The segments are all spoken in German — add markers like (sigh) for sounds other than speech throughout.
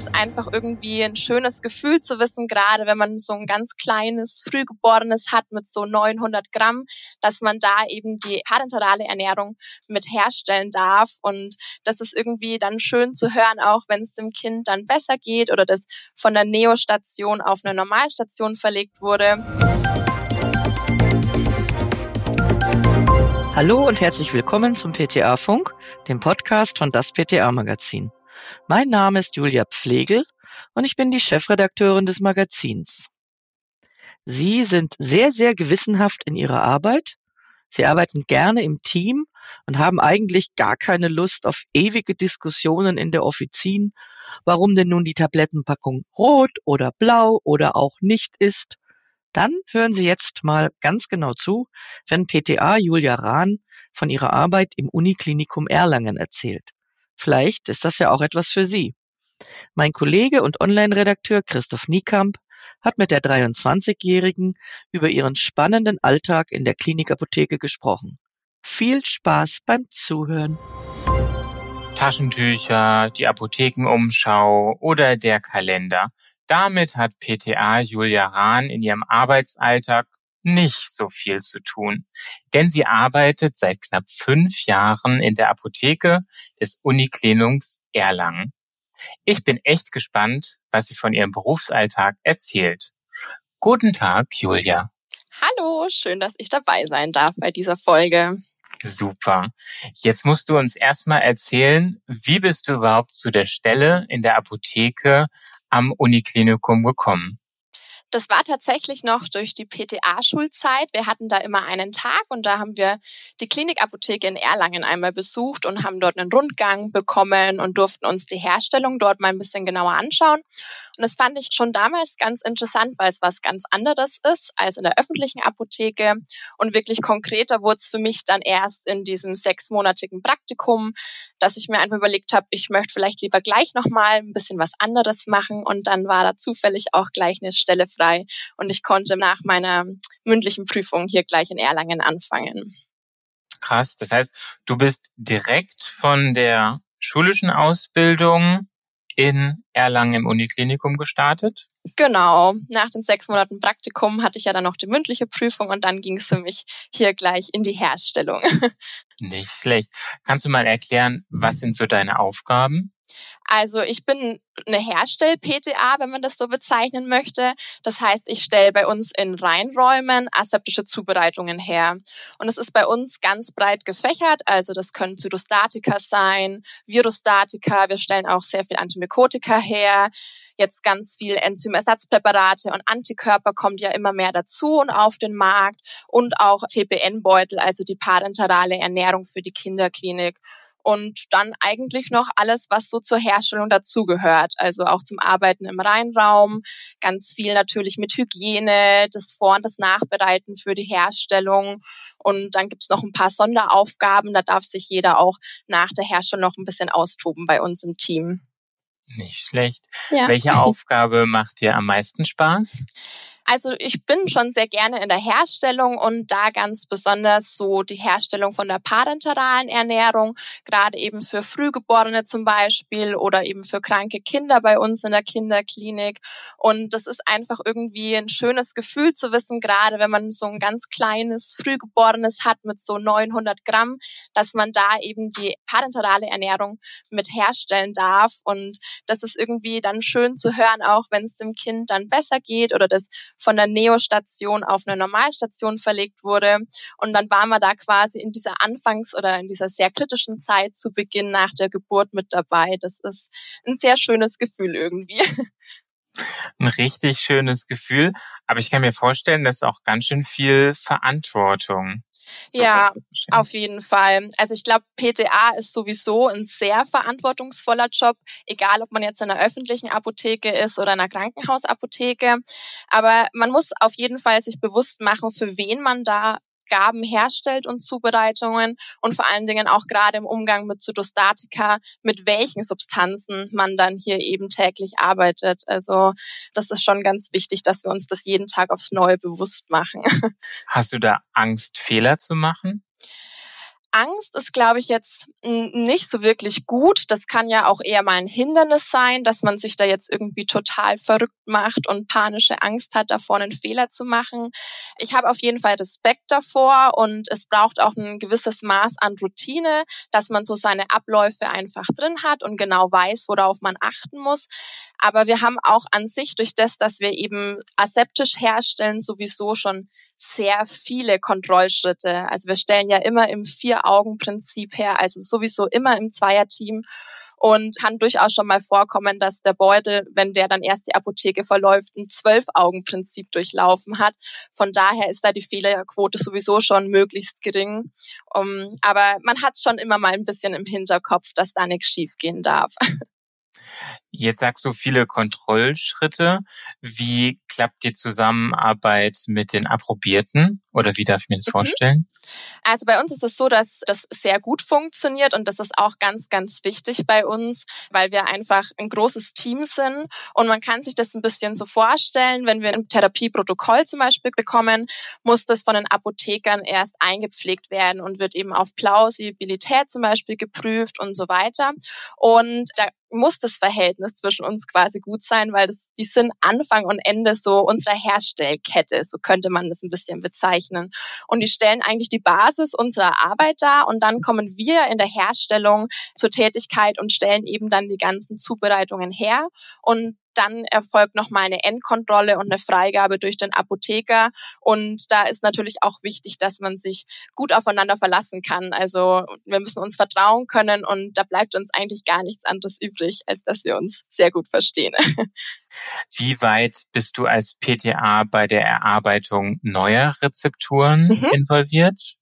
ist einfach irgendwie ein schönes Gefühl zu wissen, gerade wenn man so ein ganz kleines, frühgeborenes hat mit so 900 Gramm, dass man da eben die parenterale Ernährung mit herstellen darf. Und das ist irgendwie dann schön zu hören, auch wenn es dem Kind dann besser geht oder das von der Neostation auf eine Normalstation verlegt wurde. Hallo und herzlich willkommen zum PTA Funk, dem Podcast von das PTA Magazin. Mein Name ist Julia Pflegel und ich bin die Chefredakteurin des Magazins. Sie sind sehr, sehr gewissenhaft in Ihrer Arbeit. Sie arbeiten gerne im Team und haben eigentlich gar keine Lust auf ewige Diskussionen in der Offizin, warum denn nun die Tablettenpackung rot oder blau oder auch nicht ist. Dann hören Sie jetzt mal ganz genau zu, wenn PTA Julia Rahn von ihrer Arbeit im Uniklinikum Erlangen erzählt. Vielleicht ist das ja auch etwas für Sie. Mein Kollege und Online-Redakteur Christoph Niekamp hat mit der 23-Jährigen über ihren spannenden Alltag in der Klinikapotheke gesprochen. Viel Spaß beim Zuhören. Taschentücher, die Apothekenumschau oder der Kalender. Damit hat PTA Julia Rahn in ihrem Arbeitsalltag nicht so viel zu tun, denn sie arbeitet seit knapp fünf Jahren in der Apotheke des Uniklinums Erlangen. Ich bin echt gespannt, was sie von ihrem Berufsalltag erzählt. Guten Tag, Julia. Hallo, schön, dass ich dabei sein darf bei dieser Folge. Super. Jetzt musst du uns erstmal erzählen, wie bist du überhaupt zu der Stelle in der Apotheke am Uniklinikum gekommen? Das war tatsächlich noch durch die PTA-Schulzeit. Wir hatten da immer einen Tag und da haben wir die Klinikapotheke in Erlangen einmal besucht und haben dort einen Rundgang bekommen und durften uns die Herstellung dort mal ein bisschen genauer anschauen. Und das fand ich schon damals ganz interessant, weil es was ganz anderes ist als in der öffentlichen Apotheke. Und wirklich konkreter wurde es für mich dann erst in diesem sechsmonatigen Praktikum, dass ich mir einfach überlegt habe, ich möchte vielleicht lieber gleich nochmal ein bisschen was anderes machen. Und dann war da zufällig auch gleich eine Stelle. Und ich konnte nach meiner mündlichen Prüfung hier gleich in Erlangen anfangen. Krass. Das heißt, du bist direkt von der schulischen Ausbildung in Erlangen im Uniklinikum gestartet? Genau. Nach den sechs Monaten Praktikum hatte ich ja dann noch die mündliche Prüfung und dann ging es für mich hier gleich in die Herstellung. (laughs) Nicht schlecht. Kannst du mal erklären, was sind so deine Aufgaben? Also ich bin eine Herstell-PTA, wenn man das so bezeichnen möchte. Das heißt, ich stelle bei uns in Reinräumen aseptische Zubereitungen her. Und es ist bei uns ganz breit gefächert. Also das können Zytostatika sein, Virostatika. Wir stellen auch sehr viel Antimykotika her. Jetzt ganz viel Enzymersatzpräparate und Antikörper kommt ja immer mehr dazu und auf den Markt. Und auch TPN-Beutel, also die parenterale Ernährung für die Kinderklinik und dann eigentlich noch alles, was so zur Herstellung dazugehört. Also auch zum Arbeiten im Reinraum, ganz viel natürlich mit Hygiene, das Vor- und das Nachbereiten für die Herstellung. Und dann gibt es noch ein paar Sonderaufgaben, da darf sich jeder auch nach der Herstellung noch ein bisschen austoben bei uns im Team. Nicht schlecht. Ja. Welche (laughs) Aufgabe macht dir am meisten Spaß? Also ich bin schon sehr gerne in der Herstellung und da ganz besonders so die Herstellung von der parenteralen Ernährung, gerade eben für Frühgeborene zum Beispiel oder eben für kranke Kinder bei uns in der Kinderklinik. Und das ist einfach irgendwie ein schönes Gefühl zu wissen, gerade wenn man so ein ganz kleines Frühgeborenes hat mit so 900 Gramm, dass man da eben die parenterale Ernährung mit herstellen darf. Und das ist irgendwie dann schön zu hören, auch wenn es dem Kind dann besser geht oder das von der Neo-Station auf eine Normalstation verlegt wurde. Und dann waren wir da quasi in dieser Anfangs- oder in dieser sehr kritischen Zeit zu Beginn nach der Geburt mit dabei. Das ist ein sehr schönes Gefühl irgendwie. (laughs) Ein richtig schönes Gefühl. Aber ich kann mir vorstellen, das ist auch ganz schön viel Verantwortung. Ja, auf jeden Fall. Also ich glaube, PTA ist sowieso ein sehr verantwortungsvoller Job, egal ob man jetzt in einer öffentlichen Apotheke ist oder in einer Krankenhausapotheke. Aber man muss auf jeden Fall sich bewusst machen, für wen man da Gaben herstellt und Zubereitungen und vor allen Dingen auch gerade im Umgang mit Zytostatika, mit welchen Substanzen man dann hier eben täglich arbeitet. Also das ist schon ganz wichtig, dass wir uns das jeden Tag aufs Neue bewusst machen. (laughs) Hast du da Angst, Fehler zu machen? Angst ist, glaube ich, jetzt nicht so wirklich gut. Das kann ja auch eher mal ein Hindernis sein, dass man sich da jetzt irgendwie total verrückt macht und panische Angst hat, davor einen Fehler zu machen. Ich habe auf jeden Fall Respekt davor und es braucht auch ein gewisses Maß an Routine, dass man so seine Abläufe einfach drin hat und genau weiß, worauf man achten muss. Aber wir haben auch an sich durch das, dass wir eben aseptisch herstellen, sowieso schon sehr viele Kontrollschritte. Also wir stellen ja immer im Vier-Augen-Prinzip her, also sowieso immer im Zweierteam und kann durchaus schon mal vorkommen, dass der Beutel, wenn der dann erst die Apotheke verläuft, ein Zwölf-Augen-Prinzip durchlaufen hat. Von daher ist da die Fehlerquote sowieso schon möglichst gering. Um, aber man hat schon immer mal ein bisschen im Hinterkopf, dass da nichts schiefgehen darf. Jetzt sagst du viele Kontrollschritte. Wie klappt die Zusammenarbeit mit den Approbierten? Oder wie darf ich mir das mhm. vorstellen? Also bei uns ist es so, dass das sehr gut funktioniert und das ist auch ganz, ganz wichtig bei uns, weil wir einfach ein großes Team sind und man kann sich das ein bisschen so vorstellen, wenn wir ein Therapieprotokoll zum Beispiel bekommen, muss das von den Apothekern erst eingepflegt werden und wird eben auf Plausibilität zum Beispiel geprüft und so weiter. Und da muss das Verhältnis zwischen uns quasi gut sein, weil das, die sind Anfang und Ende so unserer Herstellkette, so könnte man das ein bisschen bezeichnen. Und die stellen eigentlich die Basis unserer Arbeit dar und dann kommen wir in der Herstellung zur Tätigkeit und stellen eben dann die ganzen Zubereitungen her und dann erfolgt nochmal eine Endkontrolle und eine Freigabe durch den Apotheker. Und da ist natürlich auch wichtig, dass man sich gut aufeinander verlassen kann. Also wir müssen uns vertrauen können und da bleibt uns eigentlich gar nichts anderes übrig, als dass wir uns sehr gut verstehen. (laughs) Wie weit bist du als PTA bei der Erarbeitung neuer Rezepturen mhm. involviert?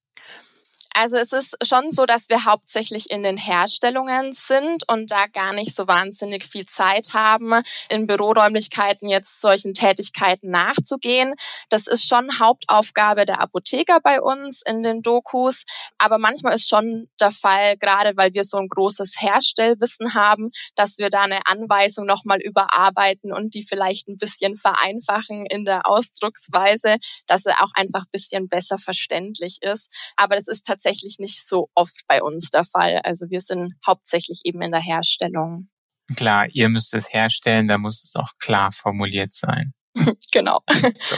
Also es ist schon so, dass wir hauptsächlich in den Herstellungen sind und da gar nicht so wahnsinnig viel Zeit haben, in Büroräumlichkeiten jetzt solchen Tätigkeiten nachzugehen. Das ist schon Hauptaufgabe der Apotheker bei uns in den Dokus. Aber manchmal ist schon der Fall, gerade weil wir so ein großes Herstellwissen haben, dass wir da eine Anweisung nochmal überarbeiten und die vielleicht ein bisschen vereinfachen in der Ausdrucksweise, dass er auch einfach ein bisschen besser verständlich ist. Aber das ist tatsächlich tatsächlich nicht so oft bei uns der Fall. Also wir sind hauptsächlich eben in der Herstellung. Klar, ihr müsst es herstellen, da muss es auch klar formuliert sein. (laughs) genau. So.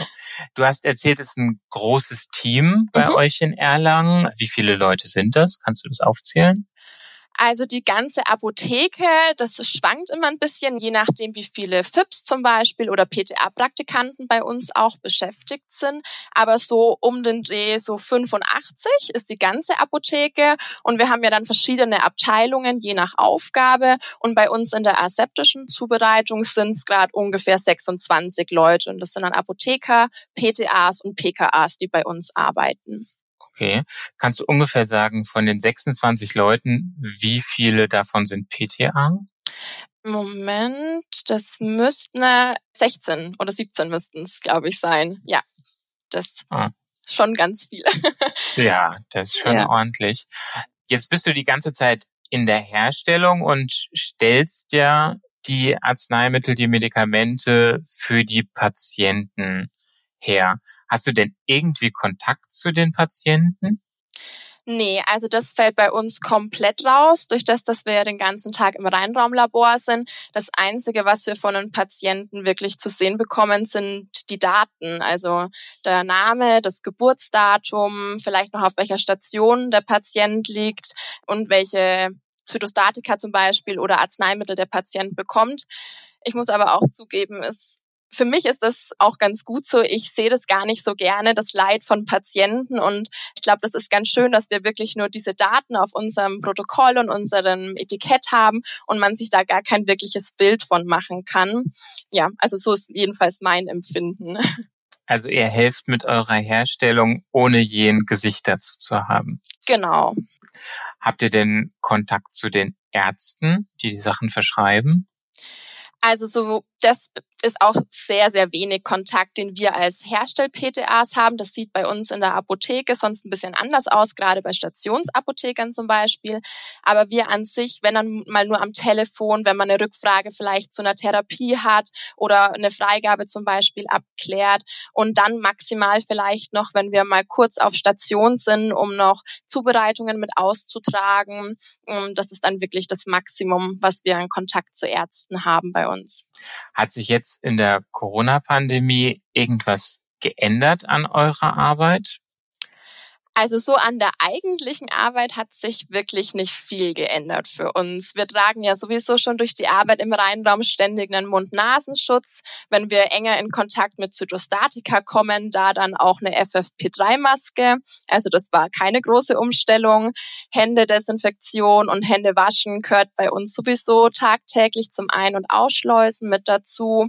Du hast erzählt, es ist ein großes Team bei mhm. euch in Erlangen. Wie viele Leute sind das? Kannst du das aufzählen? Also die ganze Apotheke, das schwankt immer ein bisschen, je nachdem, wie viele FIPS zum Beispiel oder PTA-Praktikanten bei uns auch beschäftigt sind. Aber so um den Dreh, so 85 ist die ganze Apotheke. Und wir haben ja dann verschiedene Abteilungen, je nach Aufgabe. Und bei uns in der aseptischen Zubereitung sind es gerade ungefähr 26 Leute. Und das sind dann Apotheker, PTAs und PKAs, die bei uns arbeiten. Okay. Kannst du ungefähr sagen, von den 26 Leuten, wie viele davon sind PTA? Moment, das müssten 16 oder 17 müssten es, glaube ich, sein. Ja, das ah. ist schon ganz viel. (laughs) ja, das ist schon ja. ordentlich. Jetzt bist du die ganze Zeit in der Herstellung und stellst ja die Arzneimittel, die Medikamente für die Patienten her. Hast du denn irgendwie Kontakt zu den Patienten? Nee, also das fällt bei uns komplett raus, durch das, dass wir den ganzen Tag im Reinraumlabor sind. Das Einzige, was wir von den Patienten wirklich zu sehen bekommen, sind die Daten. Also der Name, das Geburtsdatum, vielleicht noch auf welcher Station der Patient liegt und welche Zytostatika zum Beispiel oder Arzneimittel der Patient bekommt. Ich muss aber auch zugeben, es für mich ist das auch ganz gut so. Ich sehe das gar nicht so gerne, das Leid von Patienten. Und ich glaube, das ist ganz schön, dass wir wirklich nur diese Daten auf unserem Protokoll und unserem Etikett haben und man sich da gar kein wirkliches Bild von machen kann. Ja, also so ist jedenfalls mein Empfinden. Also ihr helft mit eurer Herstellung, ohne je ein Gesicht dazu zu haben. Genau. Habt ihr denn Kontakt zu den Ärzten, die die Sachen verschreiben? Also so, das ist auch sehr, sehr wenig Kontakt, den wir als Herstell-PTAs haben. Das sieht bei uns in der Apotheke sonst ein bisschen anders aus, gerade bei Stationsapothekern zum Beispiel. Aber wir an sich, wenn dann mal nur am Telefon, wenn man eine Rückfrage vielleicht zu einer Therapie hat oder eine Freigabe zum Beispiel abklärt und dann maximal vielleicht noch, wenn wir mal kurz auf Station sind, um noch Zubereitungen mit auszutragen. Ähm, das ist dann wirklich das Maximum, was wir in Kontakt zu Ärzten haben bei uns. Hat sich jetzt in der Corona-Pandemie irgendwas geändert an eurer Arbeit? Also so an der eigentlichen Arbeit hat sich wirklich nicht viel geändert für uns. Wir tragen ja sowieso schon durch die Arbeit im Reinraum ständig einen Mund-Nasenschutz. Wenn wir enger in Kontakt mit Zytostatika kommen, da dann auch eine FFP3-Maske. Also das war keine große Umstellung. Händedesinfektion und Hände waschen gehört bei uns sowieso tagtäglich zum Ein- und Ausschleusen mit dazu.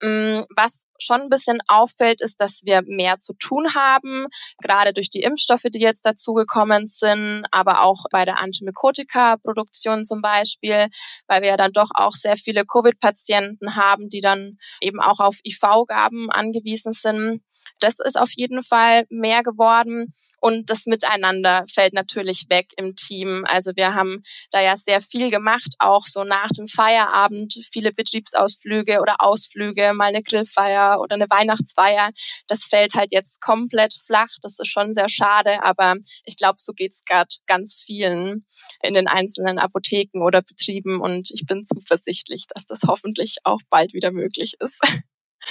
Mm, was schon ein bisschen auffällt, ist, dass wir mehr zu tun haben, gerade durch die Impfstoffe, die jetzt dazugekommen sind, aber auch bei der Antimykotika-Produktion zum Beispiel, weil wir ja dann doch auch sehr viele Covid-Patienten haben, die dann eben auch auf IV-Gaben angewiesen sind. Das ist auf jeden Fall mehr geworden. Und das Miteinander fällt natürlich weg im Team. Also wir haben da ja sehr viel gemacht, auch so nach dem Feierabend, viele Betriebsausflüge oder Ausflüge, mal eine Grillfeier oder eine Weihnachtsfeier. Das fällt halt jetzt komplett flach. Das ist schon sehr schade, aber ich glaube, so geht's gerade ganz vielen in den einzelnen Apotheken oder Betrieben und ich bin zuversichtlich, dass das hoffentlich auch bald wieder möglich ist.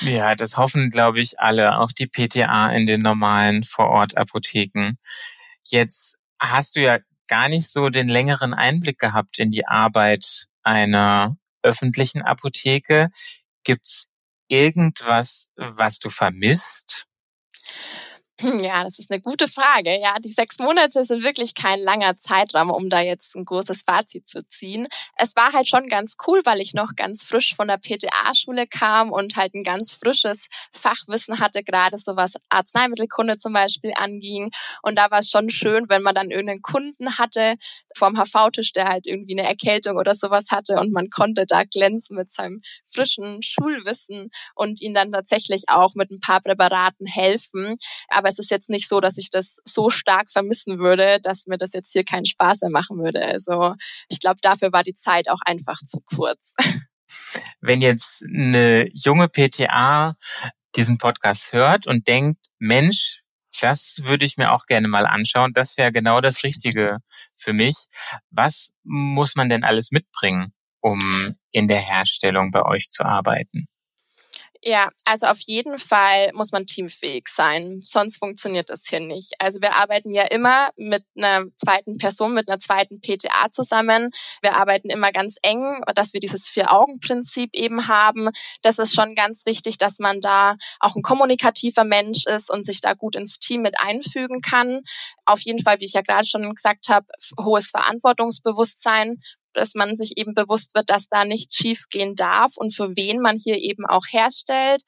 Ja, das hoffen, glaube ich, alle, auch die PTA in den normalen Vorort-Apotheken. Jetzt hast du ja gar nicht so den längeren Einblick gehabt in die Arbeit einer öffentlichen Apotheke. Gibt's irgendwas, was du vermisst? Hm, ja, das ist eine gute Frage. Ja, die sechs Monate sind wirklich kein langer Zeitraum, um da jetzt ein großes Fazit zu ziehen. Es war halt schon ganz cool, weil ich noch ganz frisch von der PTA-Schule kam und halt ein ganz frisches Fachwissen hatte, gerade so was Arzneimittelkunde zum Beispiel anging. Und da war es schon schön, wenn man dann irgendeinen Kunden hatte vom HV-Tisch, der halt irgendwie eine Erkältung oder sowas hatte und man konnte da glänzen mit seinem frischen Schulwissen und ihn dann tatsächlich auch mit ein paar Präparaten helfen. Aber aber es ist jetzt nicht so, dass ich das so stark vermissen würde, dass mir das jetzt hier keinen Spaß mehr machen würde. Also ich glaube, dafür war die Zeit auch einfach zu kurz. (laughs) Wenn jetzt eine junge PTA diesen Podcast hört und denkt, Mensch, das würde ich mir auch gerne mal anschauen. Das wäre genau das Richtige für mich. Was muss man denn alles mitbringen, um in der Herstellung bei euch zu arbeiten? Ja, also auf jeden Fall muss man teamfähig sein, sonst funktioniert das hier nicht. Also wir arbeiten ja immer mit einer zweiten Person, mit einer zweiten PTA zusammen. Wir arbeiten immer ganz eng, dass wir dieses Vier-Augen-Prinzip eben haben. Das ist schon ganz wichtig, dass man da auch ein kommunikativer Mensch ist und sich da gut ins Team mit einfügen kann. Auf jeden Fall, wie ich ja gerade schon gesagt habe, hohes Verantwortungsbewusstsein dass man sich eben bewusst wird, dass da nichts schiefgehen darf und für wen man hier eben auch herstellt.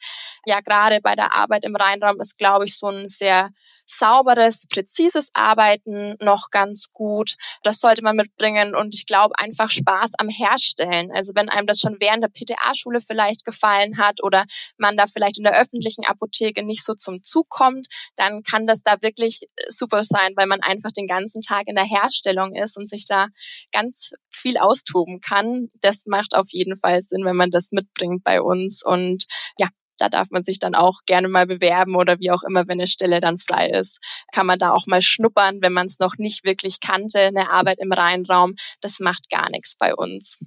Ja, gerade bei der Arbeit im Rheinraum ist, glaube ich, so ein sehr sauberes, präzises Arbeiten noch ganz gut. Das sollte man mitbringen und ich glaube einfach Spaß am Herstellen. Also wenn einem das schon während der PTA-Schule vielleicht gefallen hat oder man da vielleicht in der öffentlichen Apotheke nicht so zum Zug kommt, dann kann das da wirklich super sein, weil man einfach den ganzen Tag in der Herstellung ist und sich da ganz viel austoben kann. Das macht auf jeden Fall Sinn, wenn man das mitbringt bei uns und ja, da darf man sich dann auch gerne mal bewerben oder wie auch immer, wenn eine Stelle dann frei ist, kann man da auch mal schnuppern, wenn man es noch nicht wirklich kannte, eine Arbeit im Rheinraum. Das macht gar nichts bei uns.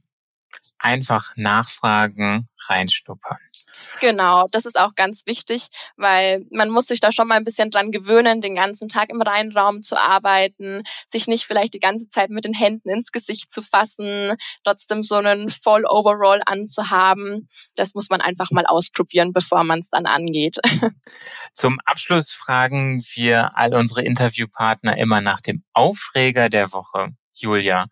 Einfach nachfragen, reinschnuppern. Genau, das ist auch ganz wichtig, weil man muss sich da schon mal ein bisschen dran gewöhnen, den ganzen Tag im Reinraum zu arbeiten, sich nicht vielleicht die ganze Zeit mit den Händen ins Gesicht zu fassen, trotzdem so einen Voll Overall anzuhaben. Das muss man einfach mal ausprobieren, bevor man es dann angeht. (laughs) Zum Abschluss fragen wir all unsere Interviewpartner immer nach dem Aufreger der Woche. Julia,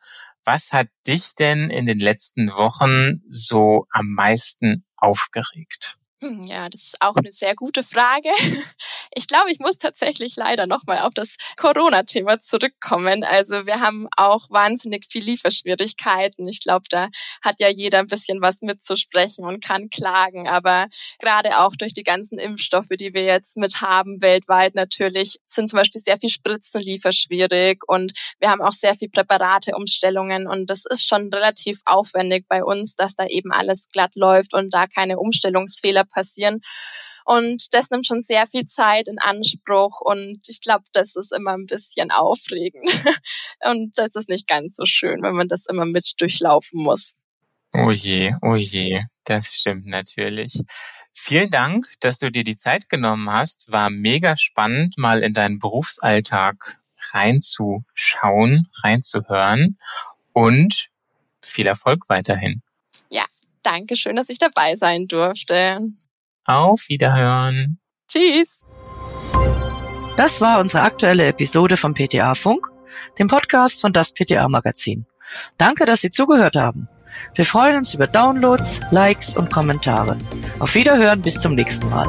was hat dich denn in den letzten Wochen so am meisten aufgeregt? Hm, ja, das ist auch eine sehr gute Frage. (laughs) Ich glaube, ich muss tatsächlich leider nochmal auf das Corona-Thema zurückkommen. Also wir haben auch wahnsinnig viel Lieferschwierigkeiten. Ich glaube, da hat ja jeder ein bisschen was mitzusprechen und kann klagen. Aber gerade auch durch die ganzen Impfstoffe, die wir jetzt mit haben weltweit natürlich, sind zum Beispiel sehr viel Spritzen lieferschwierig und wir haben auch sehr viel Präparateumstellungen und das ist schon relativ aufwendig bei uns, dass da eben alles glatt läuft und da keine Umstellungsfehler passieren. Und das nimmt schon sehr viel Zeit in Anspruch und ich glaube, das ist immer ein bisschen aufregend. (laughs) Und das ist nicht ganz so schön, wenn man das immer mit durchlaufen muss. Oh je, oh je, das stimmt natürlich. Vielen Dank, dass du dir die Zeit genommen hast. War mega spannend, mal in deinen Berufsalltag reinzuschauen, reinzuhören und viel Erfolg weiterhin. Ja, danke schön, dass ich dabei sein durfte. Auf Wiederhören. Tschüss. Das war unsere aktuelle Episode vom PTA Funk, dem Podcast von das PTA Magazin. Danke, dass Sie zugehört haben. Wir freuen uns über Downloads, Likes und Kommentare. Auf Wiederhören bis zum nächsten Mal.